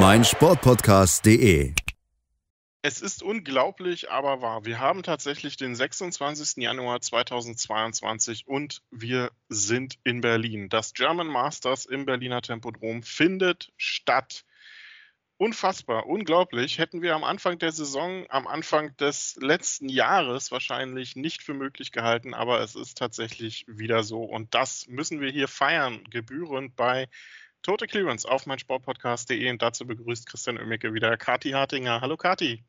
meinsportpodcast.de. Es ist unglaublich, aber wahr. Wir haben tatsächlich den 26. Januar 2022 und wir sind in Berlin. Das German Masters im Berliner Tempodrom findet statt. Unfassbar, unglaublich. Hätten wir am Anfang der Saison, am Anfang des letzten Jahres wahrscheinlich nicht für möglich gehalten, aber es ist tatsächlich wieder so. Und das müssen wir hier feiern, gebührend bei Total Clearance auf meinsportpodcast.de und dazu begrüßt Christian Oemicke wieder Kati Hartinger. Hallo Kati.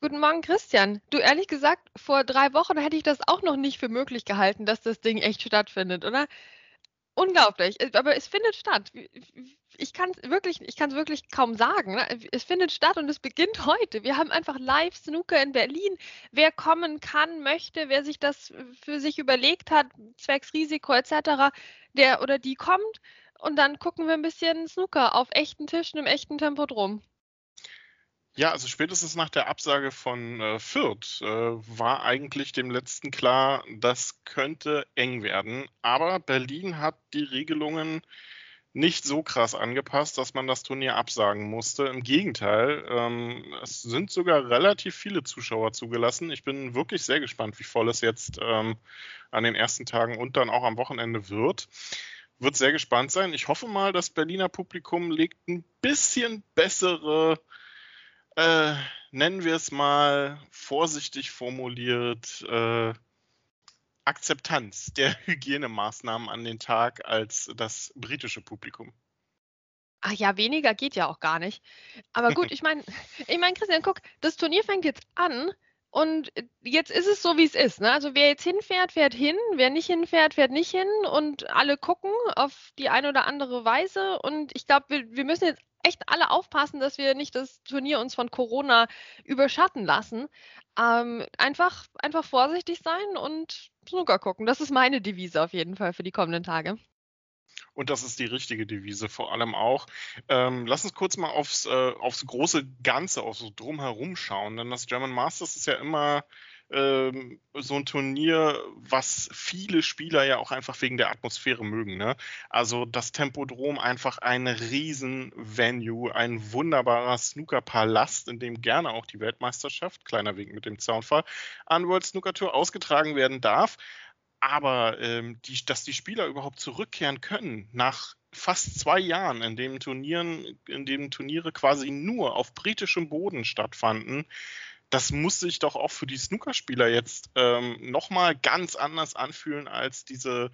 Guten Morgen, Christian. Du, ehrlich gesagt, vor drei Wochen hätte ich das auch noch nicht für möglich gehalten, dass das Ding echt stattfindet, oder? Unglaublich. Aber es findet statt. Ich kann es wirklich, wirklich kaum sagen. Ne? Es findet statt und es beginnt heute. Wir haben einfach live Snooker in Berlin. Wer kommen kann, möchte, wer sich das für sich überlegt hat, zwecks Risiko etc., der oder die kommt und dann gucken wir ein bisschen Snooker auf echten Tischen im echten Tempodrom. Ja, also spätestens nach der Absage von äh, Fürth äh, war eigentlich dem letzten klar, das könnte eng werden. Aber Berlin hat die Regelungen nicht so krass angepasst, dass man das Turnier absagen musste. Im Gegenteil, ähm, es sind sogar relativ viele Zuschauer zugelassen. Ich bin wirklich sehr gespannt, wie voll es jetzt ähm, an den ersten Tagen und dann auch am Wochenende wird wird sehr gespannt sein. Ich hoffe mal, das Berliner Publikum legt ein bisschen bessere, äh, nennen wir es mal vorsichtig formuliert, äh, Akzeptanz der Hygienemaßnahmen an den Tag als das britische Publikum. Ach ja, weniger geht ja auch gar nicht. Aber gut, ich meine, ich meine, Christian, guck, das Turnier fängt jetzt an und jetzt ist es so, wie es ist. Ne? Also wer jetzt hinfährt, fährt hin. Wer nicht hinfährt, fährt nicht hin. Und alle gucken auf die eine oder andere Weise. Und ich glaube, wir, wir müssen jetzt echt alle aufpassen, dass wir nicht das Turnier uns von Corona überschatten lassen. Ähm, einfach, einfach vorsichtig sein und Snooker gucken. Das ist meine Devise auf jeden Fall für die kommenden Tage. Und das ist die richtige Devise vor allem auch. Ähm, lass uns kurz mal aufs, äh, aufs große Ganze, aufs so drumherum schauen. Denn das German Masters ist ja immer ähm, so ein Turnier, was viele Spieler ja auch einfach wegen der Atmosphäre mögen. Ne? Also das Tempodrom einfach ein riesen Venue, ein wunderbarer Snookerpalast, in dem gerne auch die Weltmeisterschaft, kleiner Weg mit dem Zaunfall, an World Snooker Tour ausgetragen werden darf. Aber ähm, die, dass die Spieler überhaupt zurückkehren können nach fast zwei Jahren, in dem Turnieren, in dem Turniere quasi nur auf britischem Boden stattfanden, das muss sich doch auch für die Snookerspieler jetzt ähm, nochmal ganz anders anfühlen als diese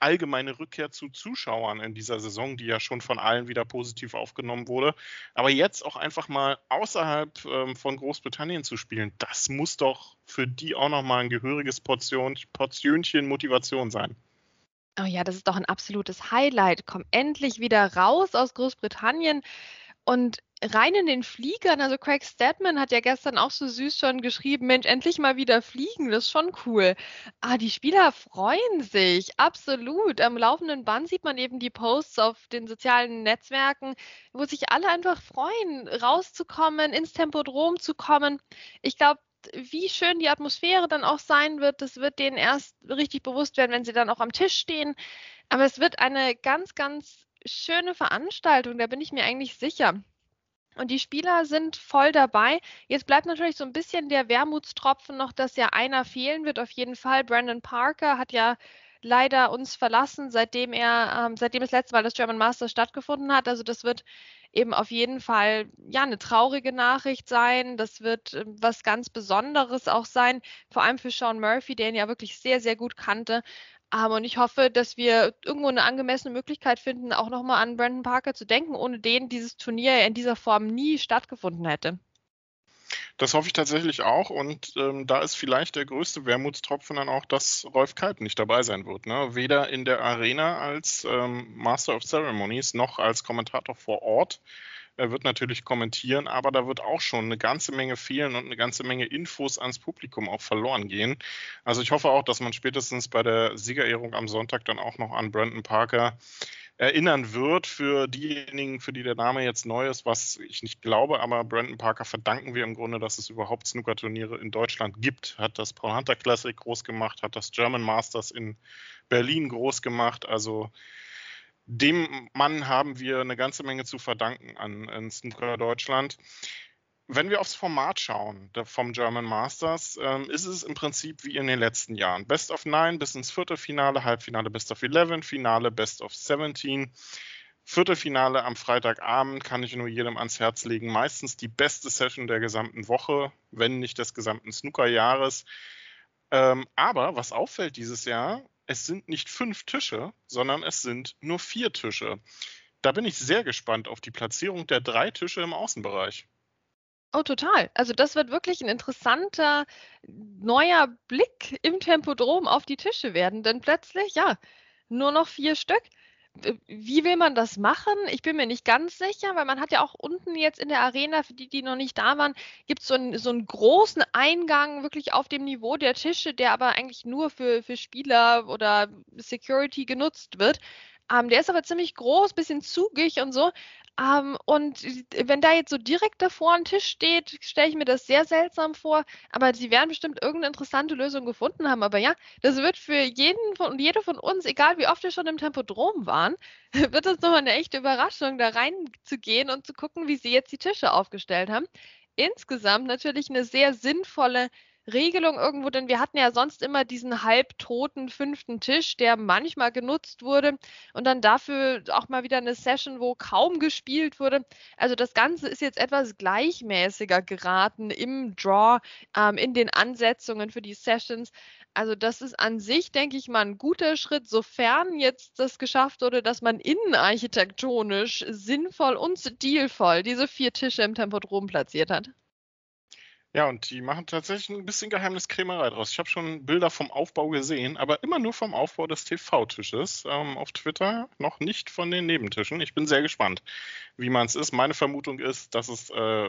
allgemeine Rückkehr zu Zuschauern in dieser Saison, die ja schon von allen wieder positiv aufgenommen wurde. Aber jetzt auch einfach mal außerhalb ähm, von Großbritannien zu spielen, das muss doch für die auch nochmal ein gehöriges Portion, Portionchen Motivation sein. Oh ja, das ist doch ein absolutes Highlight. Komm endlich wieder raus aus Großbritannien. Und rein in den Fliegern, also Craig Stedman hat ja gestern auch so süß schon geschrieben, Mensch, endlich mal wieder fliegen, das ist schon cool. Ah, die Spieler freuen sich, absolut. Am laufenden Band sieht man eben die Posts auf den sozialen Netzwerken, wo sich alle einfach freuen, rauszukommen, ins Tempodrom zu kommen. Ich glaube, wie schön die Atmosphäre dann auch sein wird, das wird denen erst richtig bewusst werden, wenn sie dann auch am Tisch stehen. Aber es wird eine ganz, ganz schöne Veranstaltung, da bin ich mir eigentlich sicher. Und die Spieler sind voll dabei. Jetzt bleibt natürlich so ein bisschen der Wermutstropfen noch, dass ja einer fehlen wird. Auf jeden Fall. Brandon Parker hat ja leider uns verlassen, seitdem er, ähm, seitdem das letzte Mal das German Masters stattgefunden hat. Also das wird eben auf jeden Fall ja eine traurige Nachricht sein. Das wird äh, was ganz Besonderes auch sein, vor allem für Sean Murphy, der ihn ja wirklich sehr, sehr gut kannte. Aber und ich hoffe, dass wir irgendwo eine angemessene Möglichkeit finden, auch nochmal an Brandon Parker zu denken, ohne den dieses Turnier in dieser Form nie stattgefunden hätte. Das hoffe ich tatsächlich auch. Und ähm, da ist vielleicht der größte Wermutstropfen dann auch, dass Rolf Kalb nicht dabei sein wird. Ne? Weder in der Arena als ähm, Master of Ceremonies noch als Kommentator vor Ort. Er wird natürlich kommentieren, aber da wird auch schon eine ganze Menge fehlen und eine ganze Menge Infos ans Publikum auch verloren gehen. Also ich hoffe auch, dass man spätestens bei der Siegerehrung am Sonntag dann auch noch an Brandon Parker erinnern wird. Für diejenigen, für die der Name jetzt neu ist, was ich nicht glaube, aber Brandon Parker verdanken wir im Grunde, dass es überhaupt Snookerturniere in Deutschland gibt. Hat das Paul Hunter Classic groß gemacht, hat das German Masters in Berlin groß gemacht. Also dem Mann haben wir eine ganze Menge zu verdanken an, an Snooker Deutschland. Wenn wir aufs Format schauen vom German Masters, ähm, ist es im Prinzip wie in den letzten Jahren. Best of Nine bis ins Viertelfinale, Halbfinale Best of Eleven, Finale Best of 17. Viertelfinale am Freitagabend kann ich nur jedem ans Herz legen. Meistens die beste Session der gesamten Woche, wenn nicht des gesamten Snookerjahres. Ähm, aber was auffällt dieses Jahr, es sind nicht fünf Tische, sondern es sind nur vier Tische. Da bin ich sehr gespannt auf die Platzierung der drei Tische im Außenbereich. Oh, total. Also das wird wirklich ein interessanter neuer Blick im Tempodrom auf die Tische werden, denn plötzlich, ja, nur noch vier Stück. Wie will man das machen? Ich bin mir nicht ganz sicher, weil man hat ja auch unten jetzt in der Arena, für die, die noch nicht da waren, gibt so es so einen großen Eingang wirklich auf dem Niveau der Tische, der aber eigentlich nur für, für Spieler oder Security genutzt wird. Ähm, der ist aber ziemlich groß, bisschen zugig und so. Ähm, und wenn da jetzt so direkt davor ein Tisch steht, stelle ich mir das sehr seltsam vor. Aber sie werden bestimmt irgendeine interessante Lösung gefunden haben. Aber ja, das wird für jeden und jede von uns, egal wie oft wir schon im Tempodrom waren, wird das nochmal eine echte Überraschung, da reinzugehen und zu gucken, wie sie jetzt die Tische aufgestellt haben. Insgesamt natürlich eine sehr sinnvolle Regelung irgendwo, denn wir hatten ja sonst immer diesen halbtoten fünften Tisch, der manchmal genutzt wurde und dann dafür auch mal wieder eine Session, wo kaum gespielt wurde. Also das Ganze ist jetzt etwas gleichmäßiger geraten im Draw, ähm, in den Ansetzungen für die Sessions. Also das ist an sich, denke ich mal, ein guter Schritt, sofern jetzt das geschafft wurde, dass man innenarchitektonisch sinnvoll und stilvoll diese vier Tische im Tempodrom platziert hat. Ja, und die machen tatsächlich ein bisschen Geheimniskrämerei draus. Ich habe schon Bilder vom Aufbau gesehen, aber immer nur vom Aufbau des TV-Tisches ähm, auf Twitter, noch nicht von den Nebentischen. Ich bin sehr gespannt, wie man es ist. Meine Vermutung ist, dass es äh,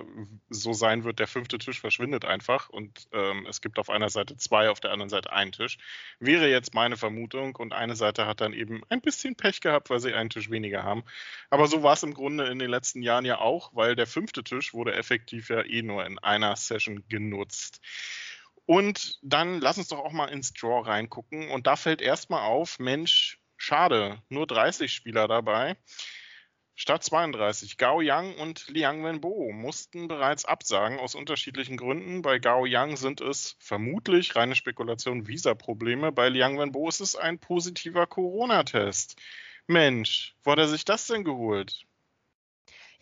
so sein wird, der fünfte Tisch verschwindet einfach und ähm, es gibt auf einer Seite zwei, auf der anderen Seite einen Tisch. Wäre jetzt meine Vermutung und eine Seite hat dann eben ein bisschen Pech gehabt, weil sie einen Tisch weniger haben. Aber so war es im Grunde in den letzten Jahren ja auch, weil der fünfte Tisch wurde effektiv ja eh nur in einer Session Session genutzt. Und dann lass uns doch auch mal ins Draw reingucken. Und da fällt erstmal auf, Mensch, schade, nur 30 Spieler dabei. Statt 32. Gao Yang und Liang Wenbo mussten bereits absagen aus unterschiedlichen Gründen. Bei Gao Yang sind es vermutlich reine Spekulation Visa-Probleme. Bei Liang Wenbo ist es ein positiver Corona-Test. Mensch, wo hat er sich das denn geholt?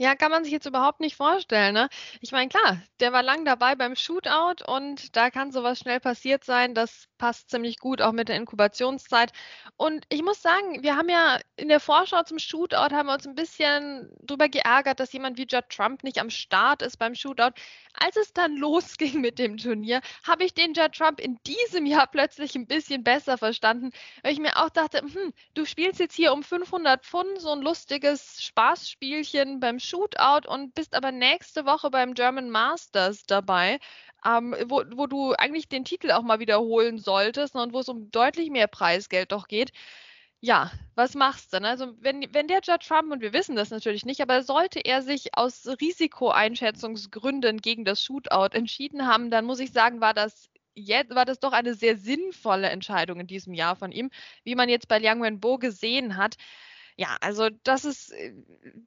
Ja, kann man sich jetzt überhaupt nicht vorstellen, ne? Ich meine, klar, der war lang dabei beim Shootout und da kann sowas schnell passiert sein. Das passt ziemlich gut auch mit der Inkubationszeit. Und ich muss sagen, wir haben ja in der Vorschau zum Shootout haben wir uns ein bisschen drüber geärgert, dass jemand wie Judd Trump nicht am Start ist beim Shootout. Als es dann losging mit dem Turnier, habe ich den Judd Trump in diesem Jahr plötzlich ein bisschen besser verstanden, weil ich mir auch dachte, hm, du spielst jetzt hier um 500 Pfund so ein lustiges Spaßspielchen beim Shootout und bist aber nächste Woche beim German Masters dabei. Ähm, wo, wo du eigentlich den Titel auch mal wiederholen solltest ne, und wo es um deutlich mehr Preisgeld doch geht. Ja, was machst du? Ne? Also wenn, wenn der Judge Trump, und wir wissen das natürlich nicht, aber sollte er sich aus Risikoeinschätzungsgründen gegen das Shootout entschieden haben, dann muss ich sagen, war das jetzt war das doch eine sehr sinnvolle Entscheidung in diesem Jahr von ihm, wie man jetzt bei Liang Wenbo gesehen hat. Ja, also das ist äh,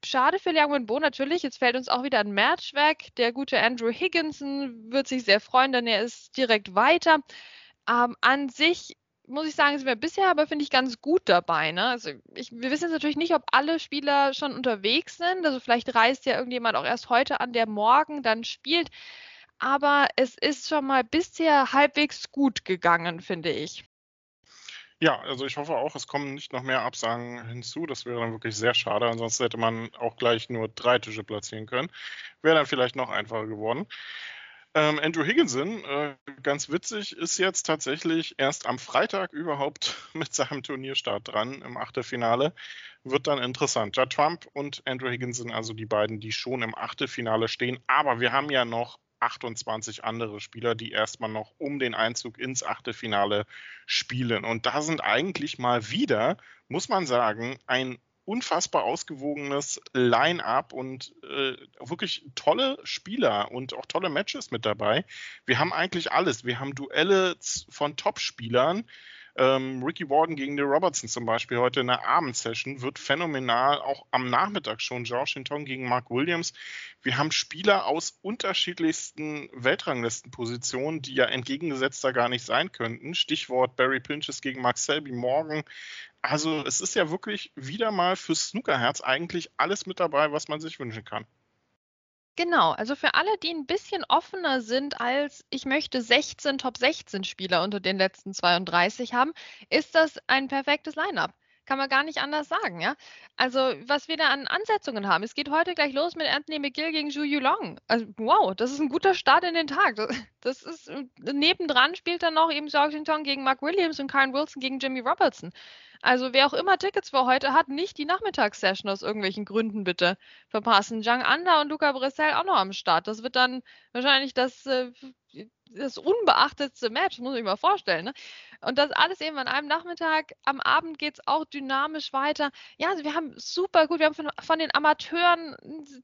schade für Liang Wenbo natürlich. Jetzt fällt uns auch wieder ein Match weg. Der gute Andrew Higginson wird sich sehr freuen, denn er ist direkt weiter. Ähm, an sich muss ich sagen, sind wir bisher aber, finde ich, ganz gut dabei. Ne? Also ich, wir wissen jetzt natürlich nicht, ob alle Spieler schon unterwegs sind. Also vielleicht reist ja irgendjemand auch erst heute an, der morgen dann spielt. Aber es ist schon mal bisher halbwegs gut gegangen, finde ich. Ja, also ich hoffe auch, es kommen nicht noch mehr Absagen hinzu. Das wäre dann wirklich sehr schade. Ansonsten hätte man auch gleich nur drei Tische platzieren können. Wäre dann vielleicht noch einfacher geworden. Ähm, Andrew Higginson, äh, ganz witzig, ist jetzt tatsächlich erst am Freitag überhaupt mit seinem Turnierstart dran im Achtelfinale. Wird dann interessant. Ja, Trump und Andrew Higginson, also die beiden, die schon im Achtelfinale stehen. Aber wir haben ja noch 28 andere Spieler, die erstmal noch um den Einzug ins Achtelfinale spielen. Und da sind eigentlich mal wieder, muss man sagen, ein unfassbar ausgewogenes Line-up und äh, wirklich tolle Spieler und auch tolle Matches mit dabei. Wir haben eigentlich alles. Wir haben Duelle von Top-Spielern. Ähm, Ricky Warden gegen Neil Robertson zum Beispiel heute in der Abendsession wird phänomenal. Auch am Nachmittag schon George Hinton gegen Mark Williams. Wir haben Spieler aus unterschiedlichsten Weltranglistenpositionen, die ja entgegengesetzter gar nicht sein könnten. Stichwort Barry Pinches gegen Mark Selby morgen. Also es ist ja wirklich wieder mal fürs Snookerherz eigentlich alles mit dabei, was man sich wünschen kann. Genau, also für alle, die ein bisschen offener sind als ich möchte 16 Top 16 Spieler unter den letzten 32 haben, ist das ein perfektes Line-up. Kann man gar nicht anders sagen, ja. Also, was wir da an Ansetzungen haben. Es geht heute gleich los mit Anthony McGill gegen Zhu Yulong. Also, wow, das ist ein guter Start in den Tag. Das ist, nebendran spielt dann noch eben Zhao Xintong gegen Mark Williams und Karen Wilson gegen Jimmy Robertson. Also wer auch immer Tickets für heute hat, nicht die Nachmittagssession aus irgendwelchen Gründen bitte verpassen. Zhang Anda und Luca Bressel auch noch am Start. Das wird dann wahrscheinlich das, äh, das unbeachtetste Match, muss ich mir vorstellen. Ne? Und das alles eben an einem Nachmittag. Am Abend geht es auch dynamisch weiter. Ja, also wir haben super gut, wir haben von, von, den Amateuren,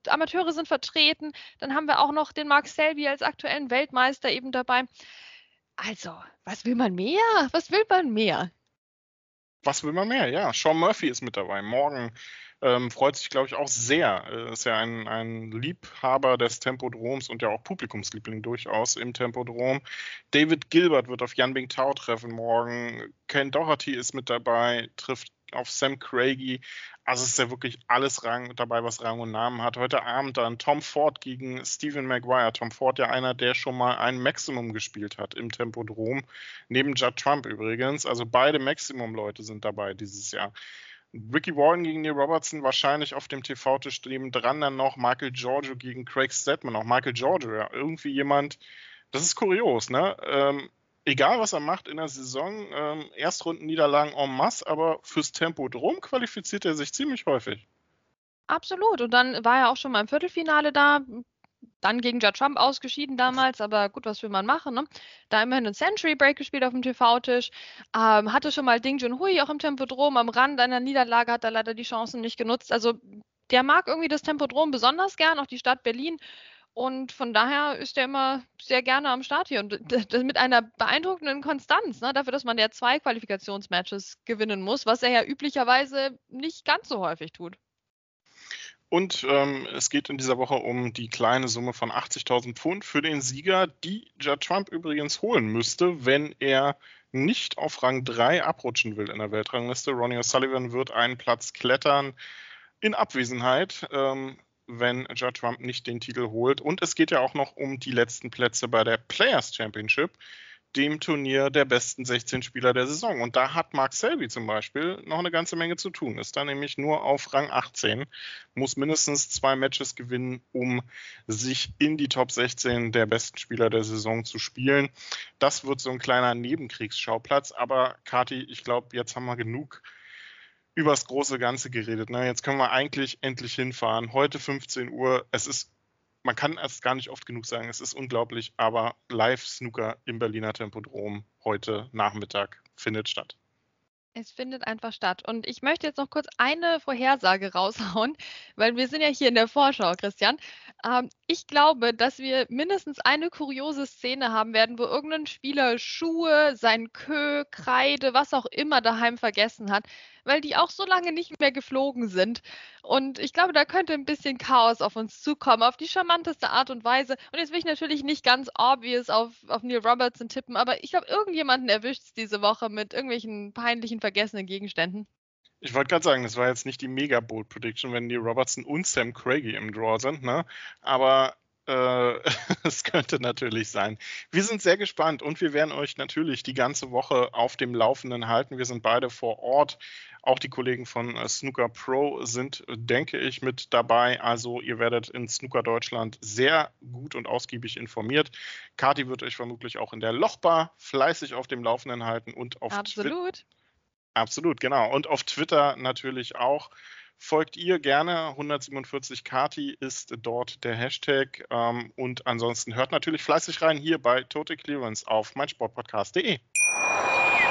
Amateure sind vertreten. Dann haben wir auch noch den Mark Selby als aktuellen Weltmeister eben dabei. Also, was will man mehr? Was will man mehr? was will man mehr? Ja, Sean Murphy ist mit dabei. Morgen ähm, freut sich, glaube ich, auch sehr. Äh, ist ja ein, ein Liebhaber des Tempodroms und ja auch Publikumsliebling durchaus im Tempodrom. David Gilbert wird auf Jan Bing Tao treffen morgen. Ken Doherty ist mit dabei, trifft auf Sam Craigie. Also es ist ja wirklich alles Rang dabei, was Rang und Namen hat. Heute Abend dann Tom Ford gegen Stephen Maguire. Tom Ford ja einer, der schon mal ein Maximum gespielt hat im Tempodrom. Neben Judd Trump übrigens. Also beide Maximum-Leute sind dabei dieses Jahr. Ricky Warren gegen Neil Robertson wahrscheinlich auf dem TV-Tisch neben dran dann noch Michael Giorgio gegen Craig Stedman. Auch Michael Giorgio, ja, irgendwie jemand, das ist kurios, ne? Ähm, egal was er macht in der Saison, ähm, Erstrundenniederlagen en masse, aber fürs Tempo drum qualifiziert er sich ziemlich häufig. Absolut. Und dann war er auch schon mal im Viertelfinale da. Dann gegen Judd Trump ausgeschieden damals, aber gut, was will man machen? Ne? Da immerhin einen Century Break gespielt auf dem TV-Tisch. Ähm, hatte schon mal Ding Junhui auch im Tempodrom am Rand einer Niederlage, hat er leider die Chancen nicht genutzt. Also der mag irgendwie das Tempodrom besonders gern, auch die Stadt Berlin. Und von daher ist er immer sehr gerne am Start hier und mit einer beeindruckenden Konstanz, ne, dafür, dass man ja zwei Qualifikationsmatches gewinnen muss, was er ja üblicherweise nicht ganz so häufig tut. Und ähm, es geht in dieser Woche um die kleine Summe von 80.000 Pfund für den Sieger, die Judd Trump übrigens holen müsste, wenn er nicht auf Rang 3 abrutschen will in der Weltrangliste. Ronnie O'Sullivan wird einen Platz klettern in Abwesenheit. Ähm, wenn Judd Trump nicht den Titel holt. Und es geht ja auch noch um die letzten Plätze bei der Players Championship, dem Turnier der besten 16 Spieler der Saison. Und da hat Mark Selby zum Beispiel noch eine ganze Menge zu tun. Ist da nämlich nur auf Rang 18, muss mindestens zwei Matches gewinnen, um sich in die Top 16 der besten Spieler der Saison zu spielen. Das wird so ein kleiner Nebenkriegsschauplatz. Aber Kati, ich glaube, jetzt haben wir genug übers große Ganze geredet. Ne? Jetzt können wir eigentlich endlich hinfahren. Heute 15 Uhr. Es ist, man kann es gar nicht oft genug sagen, es ist unglaublich, aber Live-Snooker im Berliner Tempodrom heute Nachmittag findet statt. Es findet einfach statt. Und ich möchte jetzt noch kurz eine Vorhersage raushauen, weil wir sind ja hier in der Vorschau, Christian. Ähm, ich glaube, dass wir mindestens eine kuriose Szene haben werden, wo irgendein Spieler Schuhe, sein Kö, Kreide, was auch immer daheim vergessen hat, weil die auch so lange nicht mehr geflogen sind. Und ich glaube, da könnte ein bisschen Chaos auf uns zukommen, auf die charmanteste Art und Weise. Und jetzt will ich natürlich nicht ganz obvious auf, auf Neil Robertson tippen, aber ich glaube, irgendjemanden erwischt es diese Woche mit irgendwelchen peinlichen, vergessenen Gegenständen. Ich wollte gerade sagen, das war jetzt nicht die Mega Bold Prediction, wenn Neil Robertson und Sam Craigie im Draw sind, ne? Aber äh, es könnte natürlich sein. Wir sind sehr gespannt und wir werden euch natürlich die ganze Woche auf dem Laufenden halten. Wir sind beide vor Ort Auch die Kollegen von äh, Snooker Pro sind, denke ich, mit dabei. Also ihr werdet in Snooker Deutschland sehr gut und ausgiebig informiert. Kati wird euch vermutlich auch in der Lochbar fleißig auf dem Laufenden halten und auf Absolut. Twi Absolut, genau. Und auf Twitter natürlich auch. Folgt ihr gerne. 147 Kati ist dort der Hashtag. Ähm, und ansonsten hört natürlich fleißig rein hier bei Total Clearance auf meinsportpodcast.de.